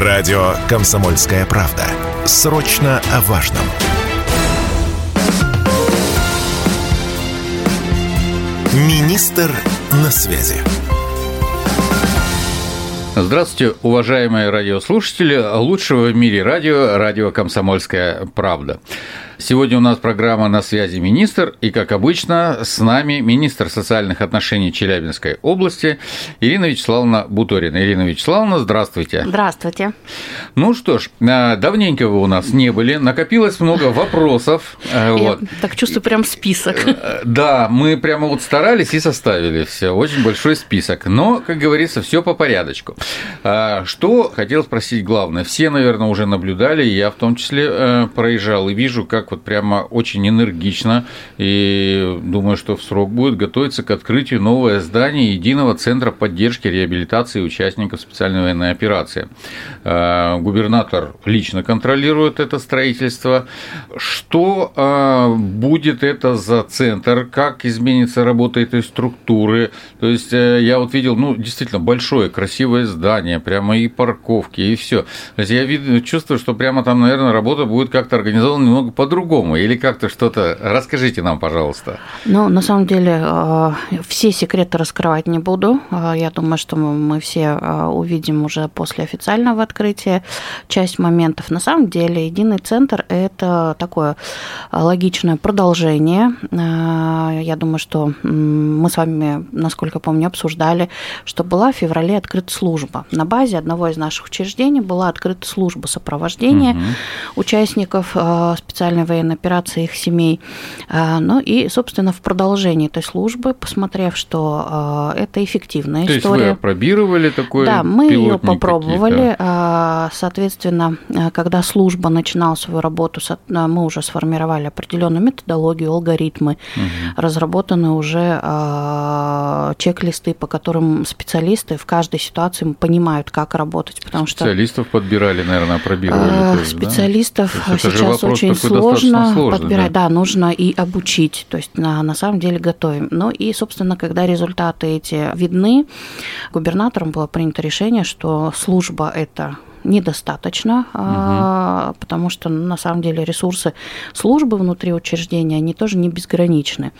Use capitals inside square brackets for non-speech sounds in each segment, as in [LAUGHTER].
Радио «Комсомольская правда». Срочно о важном. Министр на связи. Здравствуйте, уважаемые радиослушатели лучшего в мире радио, радио «Комсомольская правда». Сегодня у нас программа «На связи министр», и, как обычно, с нами министр социальных отношений Челябинской области Ирина Вячеславовна Буторина. Ирина Вячеславовна, здравствуйте. Здравствуйте. Ну что ж, а, давненько вы у нас не были, накопилось много вопросов. Я вот. так чувствую прям список. Э, да, мы прямо вот старались и составили все, очень большой список, но, как говорится, все по порядочку. А, что хотел спросить главное, все, наверное, уже наблюдали, я в том числе э, проезжал и вижу, как вот прямо очень энергично, и думаю, что в срок будет готовиться к открытию новое здание Единого центра поддержки реабилитации участников специальной военной операции. А, губернатор лично контролирует это строительство. Что а, будет это за центр, как изменится работа этой структуры? То есть э, я вот видел, ну, действительно большое, красивое здание, прямо и парковки, и все. То есть я чувствую, что прямо там, наверное, работа будет как-то организована немного по-другому по-другому или как-то что-то? Расскажите нам, пожалуйста. Ну, на самом деле, э, все секреты раскрывать не буду. Э, я думаю, что мы все э, увидим уже после официального открытия часть моментов. На самом деле, единый центр – это такое логичное продолжение. Я думаю, что мы с вами, насколько помню, обсуждали, что была в феврале открыта служба. На базе одного из наших учреждений была открыта служба сопровождения угу. участников специальной военной операции их семей. А, ну и, собственно, в продолжении этой службы, посмотрев, что а, это эффективная То история. есть вы опробировали такой Да, мы ее попробовали. А, соответственно, когда служба начинала свою работу, мы уже сформировали определенную методологию, алгоритмы, угу. разработаны уже чек-листы, по которым специалисты в каждой ситуации понимают, как работать, потому что специалистов подбирали, наверное, опробировали. Специалистов да? сейчас очень сложно, сложно подбирать, да? да, нужно и обучить, то есть на, на самом деле готовим. Ну и, собственно, когда результаты эти видны, губернатором было принято решение, что служба это недостаточно, угу. потому что на самом деле ресурсы службы внутри учреждения, они тоже не безграничны.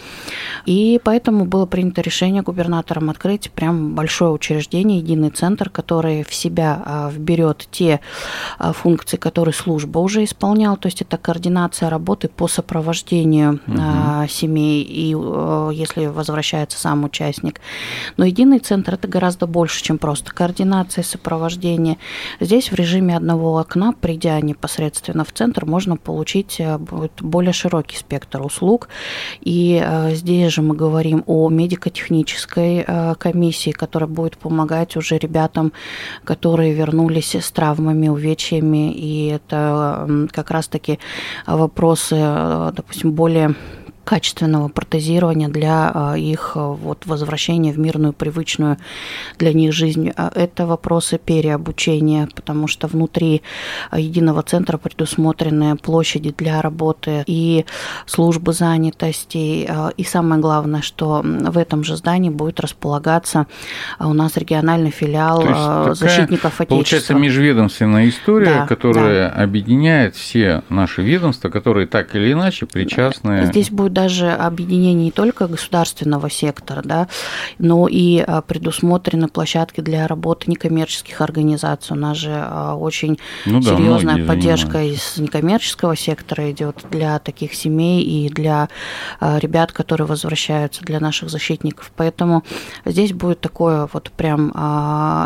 И поэтому было принято решение губернатором открыть прям большое учреждение, единый центр, который в себя а, вберет те а, функции, которые служба уже исполняла, то есть это координация работы по сопровождению угу. семей и если возвращается сам участник. Но единый центр это гораздо больше, чем просто координация сопровождения. Здесь в режиме одного окна, придя непосредственно в центр, можно получить э, более широкий спектр услуг. И э, здесь же мы говорим о медико-технической э, комиссии, которая будет помогать уже ребятам, которые вернулись с травмами, увечьями. И это как раз-таки вопросы, допустим, более качественного протезирования для а, их а, вот, возвращения в мирную, привычную для них жизнь. А это вопросы переобучения, потому что внутри единого центра предусмотрены площади для работы и службы занятости. И самое главное, что в этом же здании будет располагаться у нас региональный филиал такая, защитников Отечества. Получается межведомственная история, да, которая да. объединяет все наши ведомства, которые так или иначе причастны. Здесь будет даже объединение не только государственного сектора, да, но и а, предусмотрены площадки для работы некоммерческих организаций. У нас же а, очень ну, да, серьезная поддержка занимаются. из некоммерческого сектора идет для таких семей и для а, ребят, которые возвращаются, для наших защитников. Поэтому здесь будет такое вот прям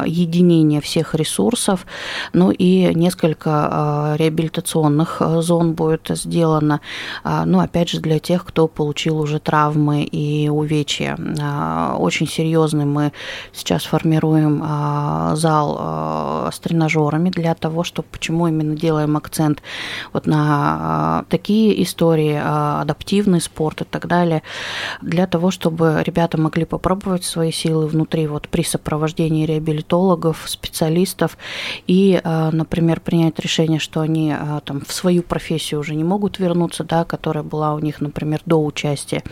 единение всех ресурсов, ну и несколько реабилитационных зон будет сделано, ну опять же для тех, кто кто получил уже травмы и увечья. А, очень серьезный мы сейчас формируем а, зал а, с тренажерами для того, чтобы почему именно делаем акцент вот на такие истории, адаптивный спорт и так далее, для того, чтобы ребята могли попробовать свои силы внутри вот при сопровождении реабилитологов, специалистов и, например, принять решение, что они там в свою профессию уже не могут вернуться, да, которая была у них, например, до участия.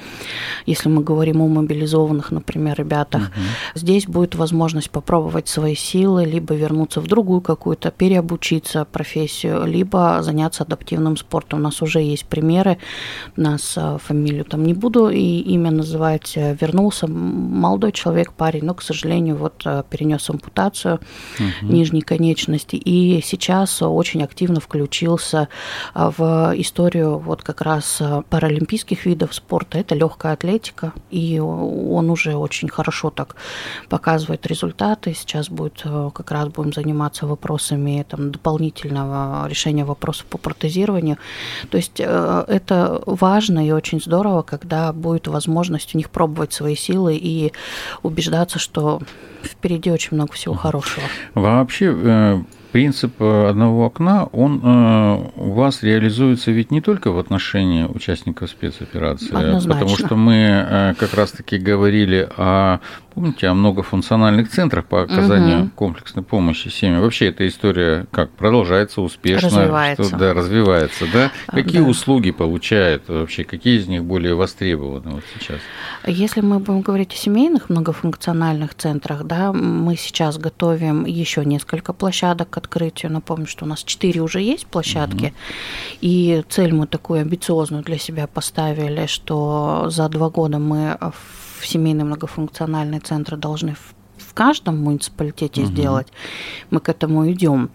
Если мы говорим о мобилизованных, например, ребятах, угу. здесь будет возможность попробовать свои силы, либо вернуться в другую какую-то, переобучиться профессию, либо заняться адаптивным спортом. У нас уже есть примеры, у нас э, фамилию там не буду и имя называть, э, вернулся молодой человек, парень, но, к сожалению, вот э, перенес ампутацию угу. нижней конечности и сейчас очень активно включился в историю вот как раз паралимпийских видов спорта. Это легкая атлетика, и он уже очень хорошо так показывает результаты. Сейчас будет как раз будем заниматься вопросами там, дополнительного решения вопросов по протезированию. То есть это важно и очень здорово, когда будет возможность у них пробовать свои силы и убеждаться, что впереди очень много всего хорошего. Вообще э, принцип э, одного окна, он э, у вас реализуется ведь не только в отношении участников спецоперации, Однозначно. потому что мы как раз-таки говорили о Помните о многофункциональных центрах по оказанию угу. комплексной помощи семьям? Вообще эта история как продолжается успешно? Развивается. Что, да, развивается, да? [LAUGHS] А, какие да. услуги получают вообще? Какие из них более востребованы вот сейчас? Если мы будем говорить о семейных многофункциональных центрах, да, мы сейчас готовим еще несколько площадок к открытию. Напомню, что у нас четыре уже есть площадки, угу. и цель мы такую амбициозную для себя поставили, что за два года мы в в семейные многофункциональные центры должны в каждом муниципалитете угу. сделать, мы к этому идем.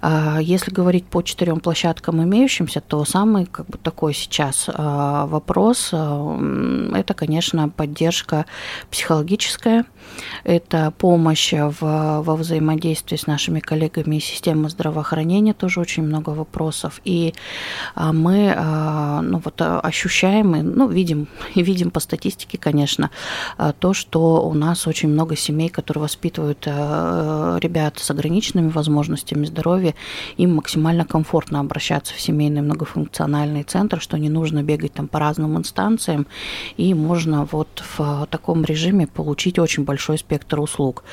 А, если говорить по четырем площадкам имеющимся, то самый как бы такой сейчас а, вопрос а, – это, конечно, поддержка психологическая, это помощь в, во взаимодействии с нашими коллегами из системы здравоохранения, тоже очень много вопросов. И мы ну, вот, ощущаем, и, ну, видим, [LAUGHS] и видим по статистике, конечно, то, что у нас очень много семей, которые воспитывают э, ребят с ограниченными возможностями здоровья, им максимально комфортно обращаться в семейный многофункциональный центр, что не нужно бегать там по разным инстанциям, и можно вот в таком режиме получить очень большой спектр услуг.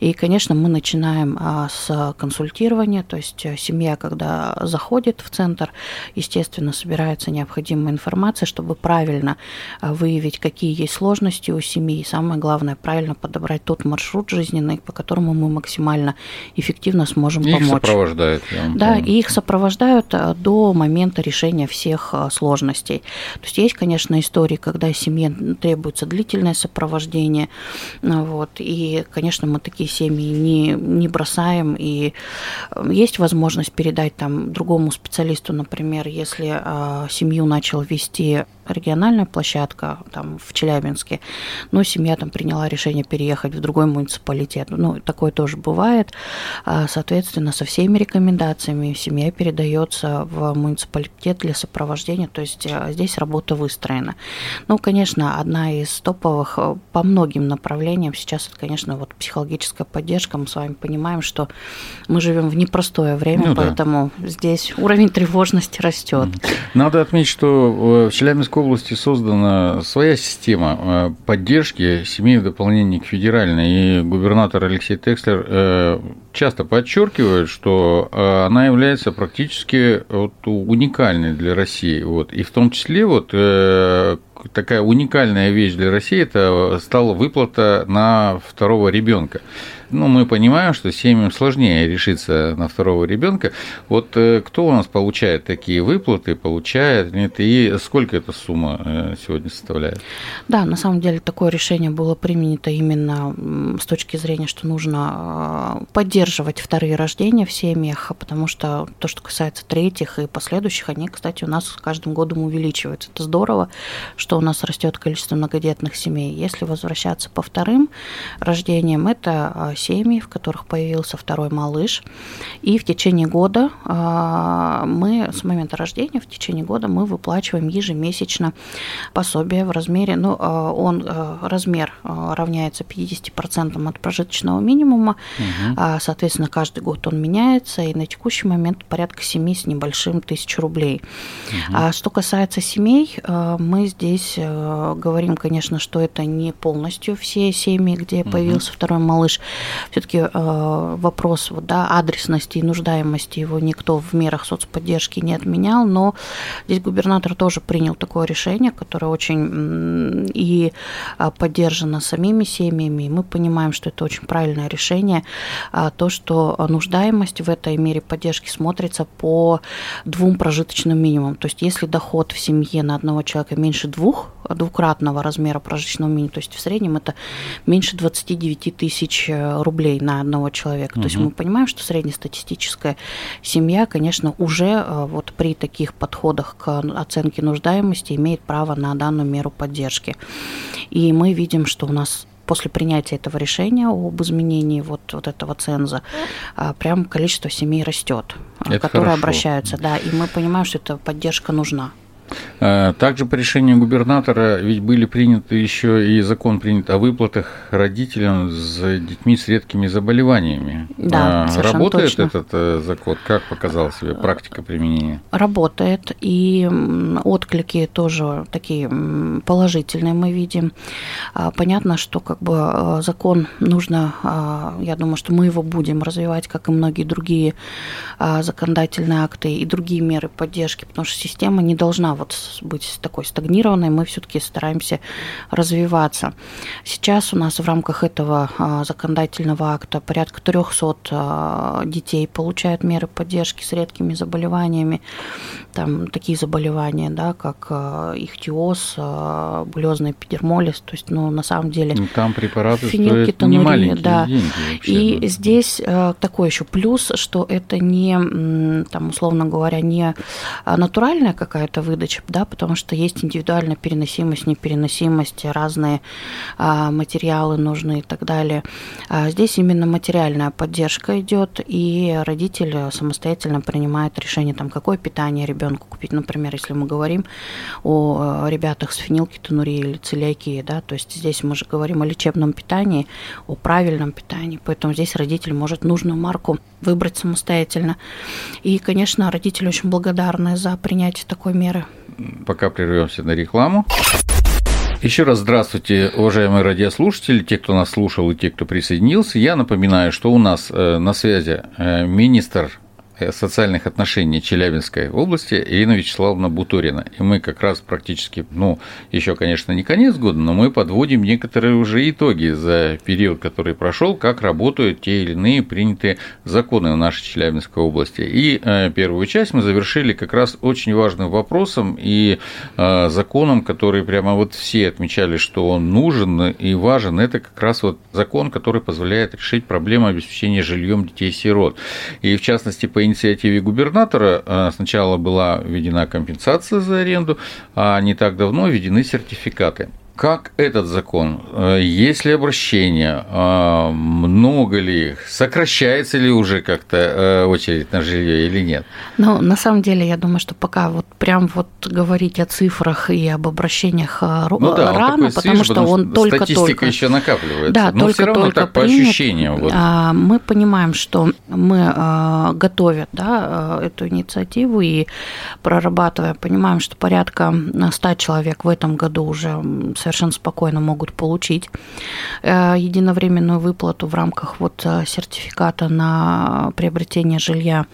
И, конечно, мы начинаем а, с консультирования, то есть э, семья, когда заходит в центр, естественно, собирается необходимая информация, чтобы правильно э, выявить, какие есть сложности у семьи, и самое главное, правильно подобрать тот маршрут, маршрут жизненный, по которому мы максимально эффективно сможем и помочь. Их сопровождают. Да, и их сопровождают э, до момента решения всех э, сложностей. То есть есть, конечно, истории, когда семье требуется длительное сопровождение, э, вот, и, конечно, мы такие семьи не, не бросаем, и есть возможность передать там другому специалисту, например, если семью начал вести региональная площадка там в Челябинске, но семья там приняла решение переехать в другой муниципалитет. Ну, такое тоже бывает. А, соответственно, со всеми рекомендациями семья передается в муниципалитет для сопровождения, то есть а, здесь работа выстроена. Ну, конечно, одна из топовых а, по многим направлениям сейчас это, конечно, вот психологическая поддержка. Мы с вами понимаем, что мы живем в непростое время, ну, поэтому да. здесь уровень тревожности растет. Надо отметить, что в Челябинске Московской области создана своя система э, поддержки семей в дополнение к федеральной. И губернатор Алексей Текслер э, часто подчеркивает, что э, она является практически вот уникальной для России. Вот. И в том числе вот такая уникальная вещь для России это стала выплата на второго ребенка ну, мы понимаем, что семьям сложнее решиться на второго ребенка. Вот э, кто у нас получает такие выплаты, получает, нет, и сколько эта сумма э, сегодня составляет? Да, на самом деле такое решение было принято именно с точки зрения, что нужно э, поддерживать вторые рождения в семьях, потому что то, что касается третьих и последующих, они, кстати, у нас с каждым годом увеличиваются. Это здорово, что у нас растет количество многодетных семей. Если возвращаться по вторым рождениям, это семьи, в которых появился второй малыш. И в течение года а, мы, с момента рождения, в течение года мы выплачиваем ежемесячно пособие в размере, ну, а, он, а, размер равняется 50% от прожиточного минимума, угу. соответственно, каждый год он меняется, и на текущий момент порядка 7 с небольшим тысяч рублей. Угу. А что касается семей, мы здесь говорим, конечно, что это не полностью все семьи, где появился угу. второй малыш, все-таки э, вопрос вот, да, адресности и нуждаемости его никто в мерах соцподдержки не отменял, но здесь губернатор тоже принял такое решение, которое очень и а, поддержано самими семьями, и мы понимаем, что это очень правильное решение, а, то, что нуждаемость в этой мере поддержки смотрится по двум прожиточным минимумам. То есть если доход в семье на одного человека меньше двух, двукратного размера прожиточного минимума, то есть в среднем это меньше 29 тысяч э, рублей на одного человека. Угу. То есть мы понимаем, что среднестатистическая семья, конечно, уже э, вот при таких подходах к оценке нуждаемости имеет право на данную меру поддержки. И мы видим, что у нас после принятия этого решения об изменении вот, вот этого ценза, а, прям количество семей растет, которые хорошо. обращаются, да, и мы понимаем, что эта поддержка нужна. Э, также по решению губернатора ведь были приняты еще и закон принят о выплатах родителям с детьми с редкими заболеваниями. Да, а, Работает точно. этот э, закон? Как показала себе практика применения? Работает, и отклики тоже такие положительные мы видим. А, понятно, что как бы э, закон нужно, а, я думаю, что мы его будем развивать, как и многие другие законодательные акты и другие меры поддержки, потому что система не должна вот быть такой стагнированной, мы все-таки стараемся развиваться. Сейчас у нас в рамках этого а, законодательного акта порядка 300 а, детей получают меры поддержки с редкими заболеваниями. Там такие заболевания, да, как а, ихтиоз, булезный эпидермолиз, то есть, ну, на самом деле... Ну, там препараты стоят не маленькие да. деньги вообще. И да. здесь такой еще плюс, что это не, там, условно говоря, не натуральная какая-то выдача, выдачи, да, потому что есть индивидуальная переносимость, непереносимость, разные а, материалы нужны и так далее. А здесь именно материальная поддержка идет, и родитель самостоятельно принимает решение, там, какое питание ребенку купить. Например, если мы говорим о ребятах с фенилкетонурией или целиакией, да, то есть здесь мы же говорим о лечебном питании, о правильном питании, поэтому здесь родитель может нужную марку выбрать самостоятельно. И, конечно, родители очень благодарны за принятие такой меры пока прервемся на рекламу. Еще раз здравствуйте, уважаемые радиослушатели, те, кто нас слушал и те, кто присоединился. Я напоминаю, что у нас э, на связи э, министр социальных отношений Челябинской области Ирина Вячеславовна Бутурина. И мы как раз практически, ну, еще, конечно, не конец года, но мы подводим некоторые уже итоги за период, который прошел, как работают те или иные принятые законы в нашей Челябинской области. И э, первую часть мы завершили как раз очень важным вопросом и э, законом, который прямо вот все отмечали, что он нужен и важен. Это как раз вот закон, который позволяет решить проблему обеспечения жильем детей-сирот. И в частности, по инициативе губернатора э, сначала была введена компенсация за аренду, а не так давно введены сертификаты. Как этот закон? Э, есть ли обращение? Э, много ли их? Сокращается ли уже как-то э, очередь на жилье или нет? Ну, на самом деле, я думаю, что пока вот прям вот говорить о цифрах и об обращениях ну, да, рано, потому свежий, что потому он только статистика только... еще накапливается. Да, но только, все равно только так по принят. ощущениям. Вот. А, мы понимаем, что мы готовят да, эту инициативу и прорабатывая, понимаем, что порядка 100 человек в этом году уже совершенно спокойно могут получить э, единовременную выплату в рамках вот э, сертификата на приобретение жилья.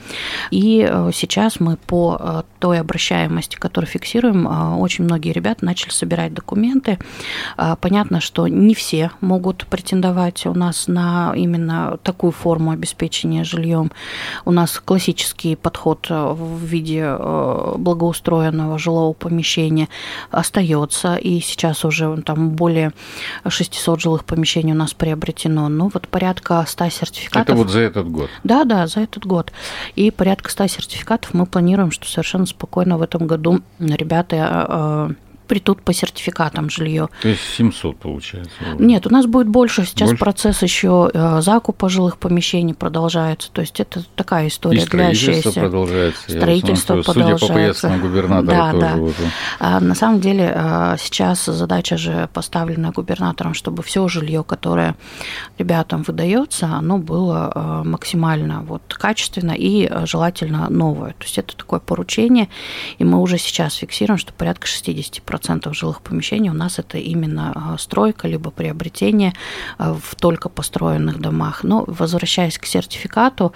И э, сейчас мы по той обращаемости, которую фиксируем, очень многие ребята начали собирать документы. Понятно, что не все могут претендовать у нас на именно такую форму обеспечения жильем. У нас классический подход в виде благоустроенного жилого помещения остается, и сейчас уже там более 600 жилых помещений у нас приобретено. Ну, вот порядка 100 сертификатов. Это вот за этот год? Да, да, за этот год. И порядка 100 сертификатов мы планируем, что совершенно спокойно в этом году ребята а, придут по сертификатам жилье. То есть 700 получается? Уже. Нет, у нас будет больше. Сейчас больше? процесс еще э, закупа жилых помещений продолжается. То есть это такая история И строительство продолжается. Строительство Я продолжается. Судя по поездкам губернатора да, тоже. Да. Уже. А, на самом деле э, сейчас задача же поставлена губернатором, чтобы все жилье, которое ребятам выдается, оно было э, максимально вот качественно и желательно новое. То есть это такое поручение, и мы уже сейчас фиксируем, что порядка 60% 90% жилых помещений у нас это именно стройка, либо приобретение в только построенных домах. Но возвращаясь к сертификату,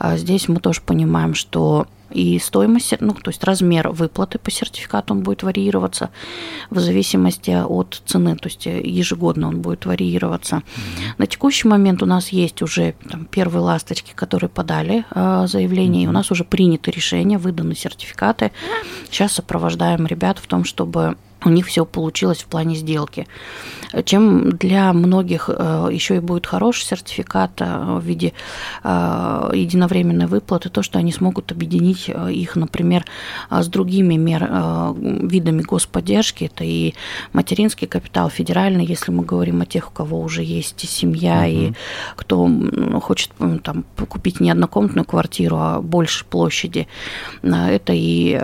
здесь мы тоже понимаем, что и стоимость, ну, то есть размер выплаты по сертификату он будет варьироваться в зависимости от цены, то есть ежегодно он будет варьироваться. На текущий момент у нас есть уже там, первые ласточки, которые подали э, заявление, и у нас уже приняты решения, выданы сертификаты. Сейчас сопровождаем ребят в том, чтобы у них все получилось в плане сделки. Чем для многих э, еще и будет хороший сертификат э, в виде э, единовременной выплаты, то, что они смогут объединить их, например, с другими мер, видами господдержки, это и материнский капитал, федеральный, если мы говорим о тех, у кого уже есть семья, uh-huh. и кто хочет там, купить не однокомнатную квартиру, а больше площади. Это и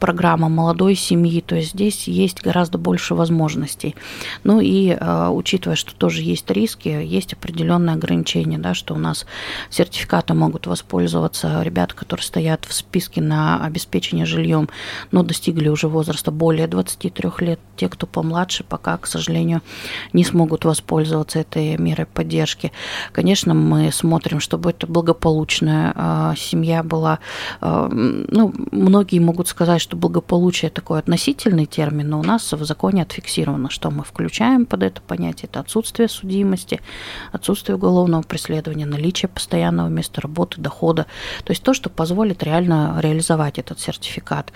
программа молодой семьи, то есть здесь есть гораздо больше возможностей. Ну и э, учитывая, что тоже есть риски, есть определенные ограничения, да, что у нас сертификаты могут воспользоваться ребята, которые стоят в списке на обеспечение жильем, но достигли уже возраста более 23 лет. Те, кто помладше, пока, к сожалению, не смогут воспользоваться этой мерой поддержки. Конечно, мы смотрим, чтобы это благополучная э, семья была. Э, ну, многие могут сказать, что благополучие такой относительный сложный термин, но у нас в законе отфиксировано, что мы включаем под это понятие. Это отсутствие судимости, отсутствие уголовного преследования, наличие постоянного места работы, дохода. То есть то, что позволит реально реализовать этот сертификат.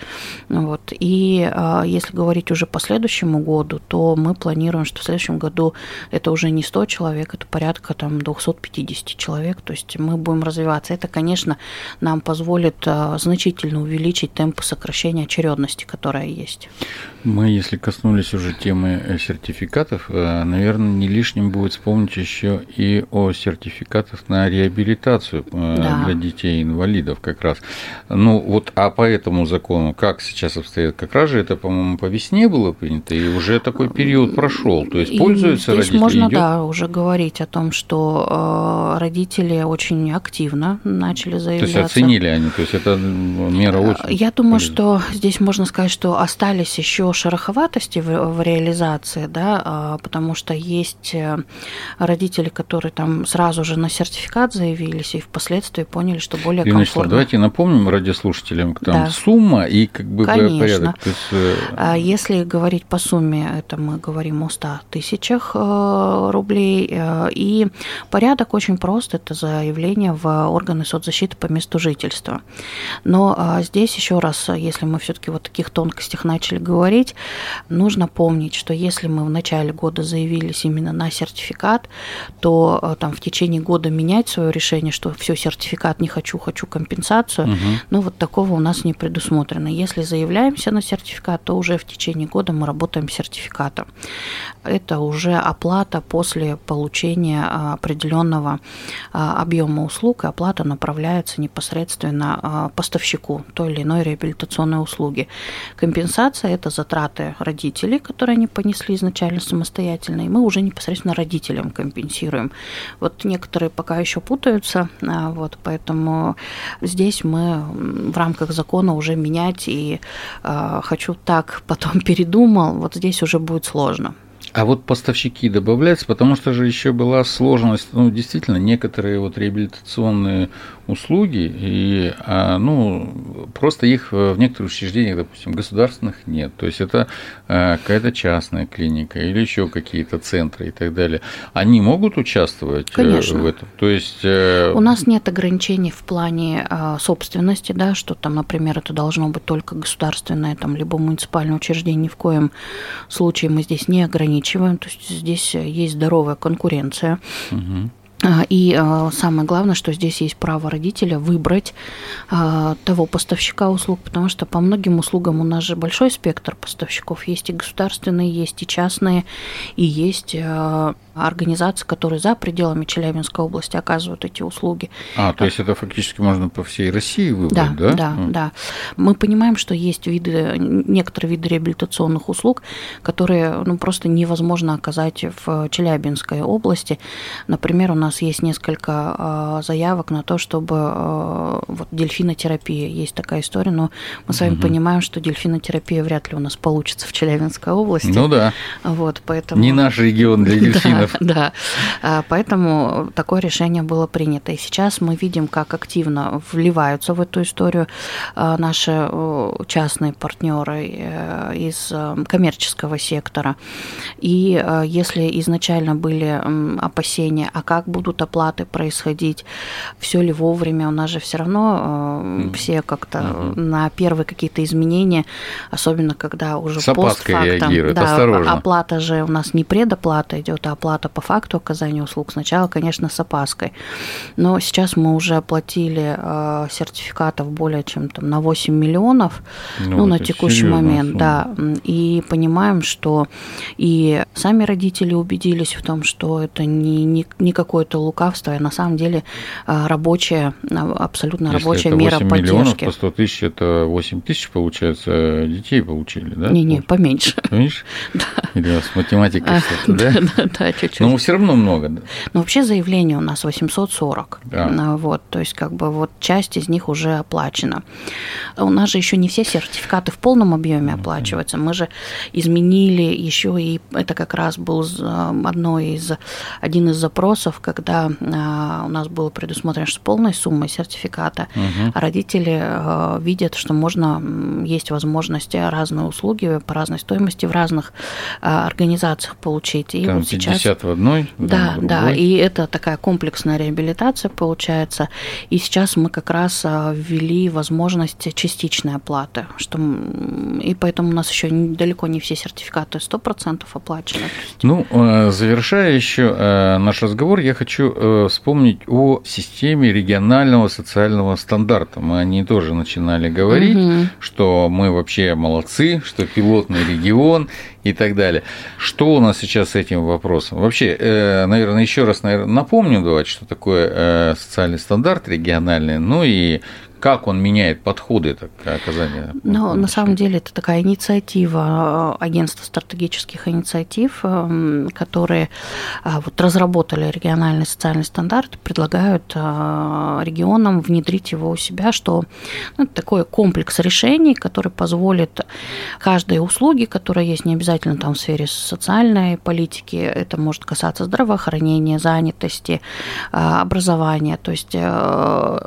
Вот. И а, если говорить уже по следующему году, то мы планируем, что в следующем году это уже не 100 человек, это порядка там 250 человек. То есть мы будем развиваться. Это, конечно, нам позволит а, значительно увеличить темпы сокращения очередности, которая есть. Мы, если коснулись уже темы э, сертификатов, э, наверное, не лишним будет вспомнить еще и о сертификатах на реабилитацию э, да. для детей-инвалидов как раз. Ну вот, а по этому закону как сейчас обстоит? Как раз же это, по-моему, по весне было принято, и уже такой период прошел. То есть пользуются и родители? можно, идет... да, уже говорить о том, что родители очень активно начали заявляться. То есть оценили они, то есть это мера очень... Я думаю, что здесь можно сказать, что остались еще шероховатости в, в реализации, да, а, потому что есть э, родители, которые там сразу же на сертификат заявились и впоследствии поняли, что более Ирина комфортно. давайте напомним радиослушателям, там да. сумма и как бы Конечно. порядок. То есть... Э, а если говорить по сумме, это мы говорим о 100 тысячах э, рублей, и порядок очень прост, это заявление в органы соцзащиты по месту жительства. Но а, здесь еще раз, если мы все-таки вот таких тонкостях начали говорить, нужно помнить, что если мы в начале года заявились именно на сертификат, то э, там в течение года менять свое решение, что все, сертификат не хочу, хочу компенсацию, угу. ну вот такого у нас не предусмотрено. Если заявляемся на сертификат, то уже в течение года мы работаем сертификатом. Это уже оплата после получения э, определенного э, объема услуг, и оплата направляется непосредственно поставщику той или иной реабилитационной услуги. Компенсация – это затраты родителей, которые они понесли изначально самостоятельно, и мы уже непосредственно родителям компенсируем. Вот некоторые пока еще путаются, а, вот, поэтому здесь мы в рамках закона уже менять и э, хочу так, потом передумал, вот здесь уже будет сложно. А вот поставщики добавляются, потому что же еще была сложность, ну, действительно, некоторые вот реабилитационные услуги, и, а, ну, просто их в некоторых учреждениях, допустим, государственных нет. То есть это а, какая-то частная клиника или еще какие-то центры и так далее. Они могут участвовать э, Конечно. в этом? То есть... Э, У нас нет ограничений в плане а, собственности, да, что там, например, это должно быть только государственное, там, либо муниципальное учреждение. Ни в коем случае мы здесь не ограничиваем. То есть здесь есть здоровая конкуренция. Угу. А, и а, самое главное, что здесь есть право родителя выбрать а, того поставщика услуг, потому что по многим услугам у нас же большой спектр поставщиков. Есть и государственные, есть и частные, и есть организаций, которые за пределами Челябинской области оказывают эти услуги. А, то есть это фактически можно по всей России выбрать, да? Да, да, mm. да. Мы понимаем, что есть виды, некоторые виды реабилитационных услуг, которые ну, просто невозможно оказать в Челябинской области. Например, у нас есть несколько а, заявок на то, чтобы а, вот дельфинотерапия, есть такая история, но мы с вами угу. понимаем, что дельфинотерапия вряд ли у нас получится в Челябинской области. Ну да. Вот, поэтому... Не наш регион для [LAUGHS] дельфинов. [LAUGHS] Да, да. Поэтому такое решение было принято. И сейчас мы видим, как активно вливаются в эту историю а, наши частные партнеры э, из э, коммерческого сектора. И э, если изначально были опасения, а как будут оплаты происходить, все ли вовремя, у нас же все равно mm. все как-то mm-hmm. на первые какие-то изменения, особенно когда уже С постфактом, да, осторожно. оплата же у нас не предоплата идет, а оплата по факту оказания услуг. Сначала, конечно, с опаской. Но сейчас мы уже оплатили э, сертификатов более чем там, на 8 миллионов ну, ну, на текущий момент, сумма. да. И понимаем, что и сами родители убедились в том, что это не, не, не какое-то лукавство, а на самом деле э, рабочая, абсолютно Если рабочая это 8 мера поддержки. миллионов по 100 тысяч, это 8 тысяч, получается, детей получили, да? Не-не, поменьше. [LAUGHS] Поменьше? Да. Или с математикой что-то, [LAUGHS] да? Да, да, чуть-чуть. Но все равно много, да? Но вообще заявление у нас 840. Да. Вот, то есть как бы вот часть из них уже оплачена. У нас же еще не все сертификаты в полном объеме оплачиваются. Мы же изменили еще и это как раз был одной из один из запросов, когда а, у нас было предусмотрено, что с полной суммой сертификата угу. родители а, видят, что можно есть возможность разные услуги по разной стоимости в разных а, организациях получить. И Там вот сейчас в одной, да, да, и это такая комплексная реабилитация получается. И сейчас мы как раз ввели возможность частичной оплаты, что и поэтому у нас еще далеко не все сертификаты 100% оплачены. Ну, завершая еще наш разговор, я хочу э, вспомнить о системе регионального социального стандарта. Мы о ней тоже начинали говорить, угу. что мы вообще молодцы, что пилотный регион и так далее. Что у нас сейчас с этим вопросом? Вообще, наверное, еще раз наверное, напомню, давайте, что такое социальный стандарт региональный, ну и как он меняет подходы к оказанию? Ну, на самом деле, это такая инициатива э, агентства стратегических инициатив, эм, которые э, вот разработали региональный социальный стандарт, предлагают э, регионам внедрить его у себя, что ну, такой комплекс решений, который позволит каждой услуги, которая есть не обязательно там в сфере социальной политики, это может касаться здравоохранения, занятости, образования, то есть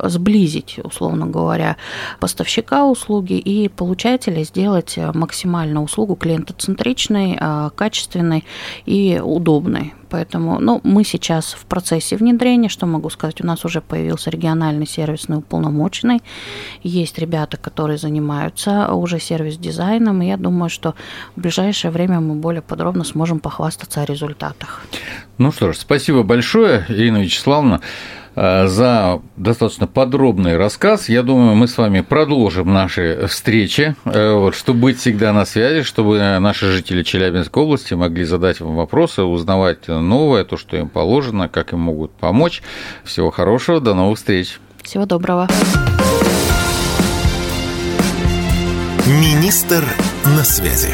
сблизить, условно условно говоря, поставщика услуги и получателя сделать максимально услугу клиентоцентричной, а, качественной и удобной. Поэтому ну, мы сейчас в процессе внедрения, что могу сказать, у нас уже появился региональный сервисный уполномоченный, есть ребята, которые занимаются уже сервис-дизайном, и я думаю, что в ближайшее время мы более подробно сможем похвастаться о результатах. Ну что ж, спасибо большое, Ирина Вячеславовна. Э, за достаточно подробный рассказ. Я думаю, мы с вами продолжим наши встречи, э, вот, чтобы быть всегда на связи, чтобы наши жители Челябинской области могли задать вам вопросы, узнавать новое, то, что им положено, как им могут помочь. Всего хорошего, до новых встреч. Всего доброго. Министр на связи.